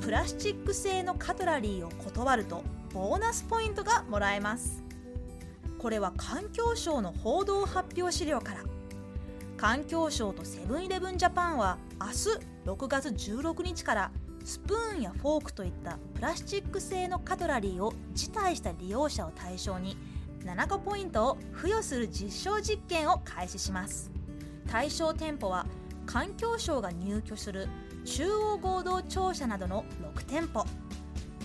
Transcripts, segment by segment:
プラスチック製のカトラリーを断るとボーナスポイントがもらえます。これは環境省の報道発表資料から環境省とセブンイレブンジャパンは明日6月16日からスプーンやフォークといったプラスチック製のカトラリーを辞退した利用者を対象に7個ポイントを付与する実証実験を開始します対象店舗は環境省が入居する中央合同庁舎などの6店舗。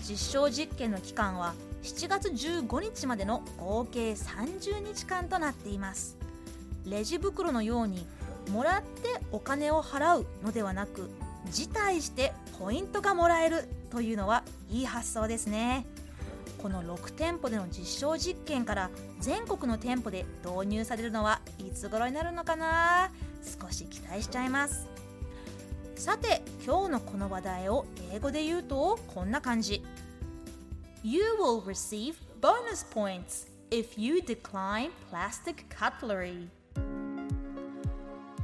実証実験の期間は7月15日までの合計30日間となっています。レジ袋のようにもらってお金を払うのではなく辞退してポイントがもらえるというのはいい発想ですね。この6店舗での実証実験から全国の店舗で導入されるのはいつ頃になるのかな？少し期待しちゃいます。さて今日のこの話題を英語で言うとこんな感じ You will receive bonus points if you decline plastic cutlery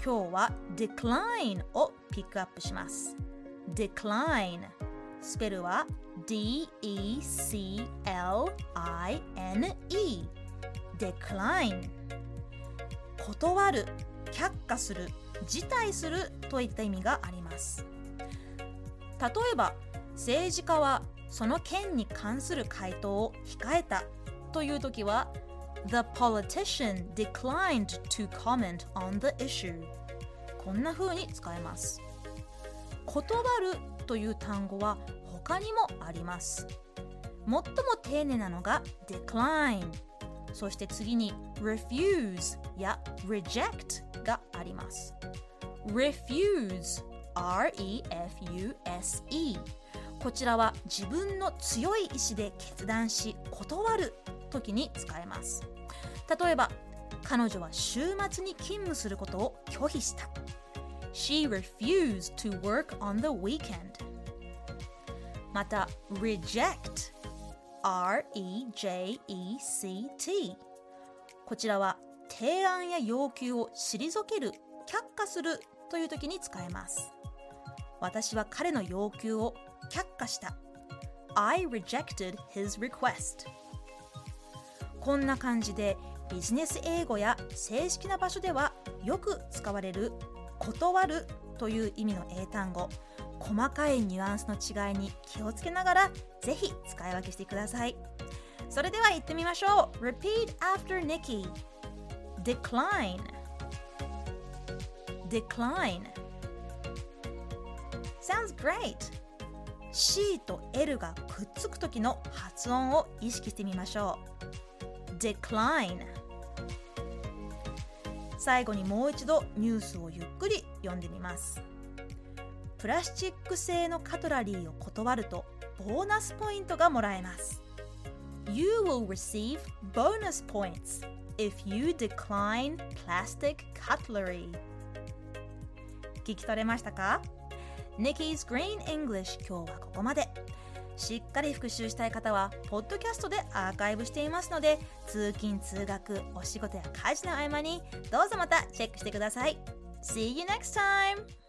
今日は decline をピックアップします decline スペルは D-E-C-L-I-N-E decline 断る却下する辞退するといった意味があります。例えば政治家はその件に関する回答を控えたという時は The politician declined to comment on the issue. こんな風に使えます。断るという単語は他にもあります。最も丁寧なのが decline そして次に refuse や reject があります refuse R-E-F-U-S-E こちらは自分の強い意志で決断し断る時に使えます例えば彼女は週末に勤務することを拒否した She refused to work on the weekend また reject R-E-J-E-C-T こちらは提案や要求を退ける却下するという時に使えます。私は彼の要求を却下した。I rejected his request こんな感じでビジネス英語や正式な場所ではよく使われる断るという意味の英単語。細かいニュアンスの違いに気をつけながらぜひ使い分けしてください。それでは言ってみましょう。Repeat after Nikki. Decline. Decline. Sounds great. C と L がくっつく時の発音を意識してみましょう。Decline. 最後にもう一度ニュースをゆっくり読んでみます。プラスチック製のカトラリーを断るとボーナスポイントがもらえます。You will receive bonus points if you decline plastic cutlery. 聞き取れましたか？Nikki's Green English 今日はここまで。しっかり復習したい方はポッドキャストでアーカイブしていますので通勤通学お仕事や家事の合間にどうぞまたチェックしてください。See you next time!